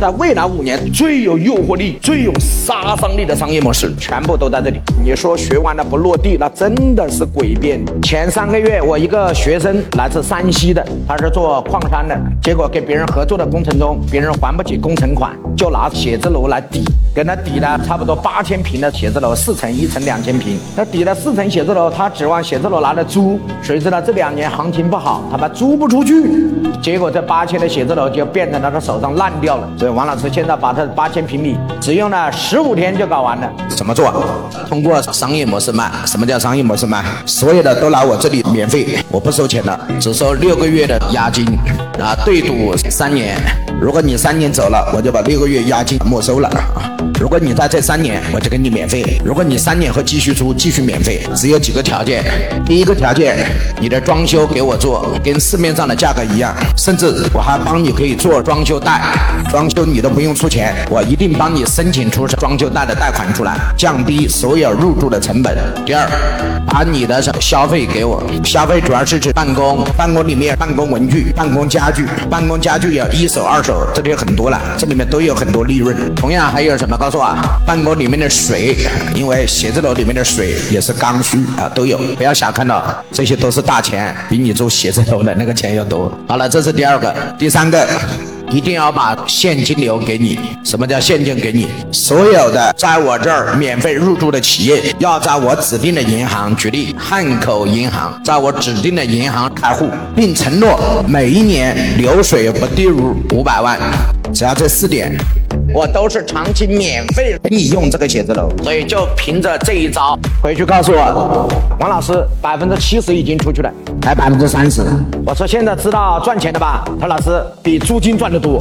在未来五年最有诱惑力、最有杀伤力的商业模式，全部都在这里。你说学完了不落地，那真的是诡辩。前三个月，我一个学生来自山西的，他是做矿山的，结果跟别人合作的工程中，别人还不起工程款，就拿写字楼来抵，跟他抵了差不多八千平的写字楼，四层一层两千平，他抵了四层写字楼，他指望写字楼拿来租，谁知道这两年行情不好，他妈租不出去，结果这八千的写字楼就变成他的手上烂掉了。王老师现在把这八千平米只用了十五天就搞完了。怎么做？通过商业模式卖。什么叫商业模式卖？所有的都来我这里免费，我不收钱的，只收六个月的押金啊，对赌三年。如果你三年走了，我就把六个月押金没收了啊。如果你在这三年，我就给你免费；如果你三年后继续租，继续免费。只有几个条件：第一个条件，你的装修给我做，跟市面上的价格一样，甚至我还帮你可以做装修贷，装修你都不用出钱，我一定帮你申请出装修贷的贷款出来，降低所有入住的成本。第二，把你的消费给我，消费主要是指办公，办公里面办公文具、办公家具，办公家具有一手、二手，这里很多了，这里面都有很多利润。同样还有什么？告诉我，办公里面的水，因为写字楼里面的水也是刚需啊，都有，不要小看了，这些都是大钱，比你住写字楼的那个钱要多。好了，这是第二个，第三个，一定要把现金流给你。什么叫现金给你？所有的在我这儿免费入驻的企业，要在我指定的银行，举例汉口银行，在我指定的银行开户，并承诺每一年流水不低于五百万，只要这四点。我都是长期免费给你用这个写字楼，所以就凭着这一招，回去告诉我，王老师百分之七十已经出去了，还百分之三十。我说现在知道赚钱的吧？他老师比租金赚得多。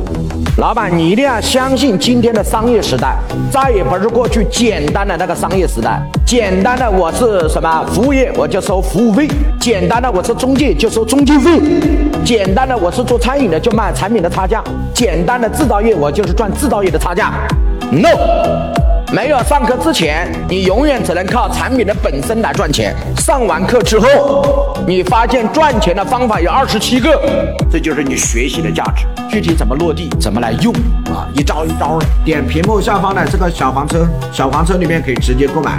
老板，你一定要相信今天的商业时代，再也不是过去简单的那个商业时代。简单的我是什么服务业，我就收服务费；简单的我是中介，就收中介费；简单的我是做餐饮的，就卖产品的差价；简单的制造业，我就是赚制造业的。差价，no，没有上课之前，你永远只能靠产品的本身来赚钱。上完课之后，你发现赚钱的方法有二十七个，这就是你学习的价值。具体怎么落地，怎么来用啊？一招一招的。点屏幕下方的这个小黄车，小黄车里面可以直接购买。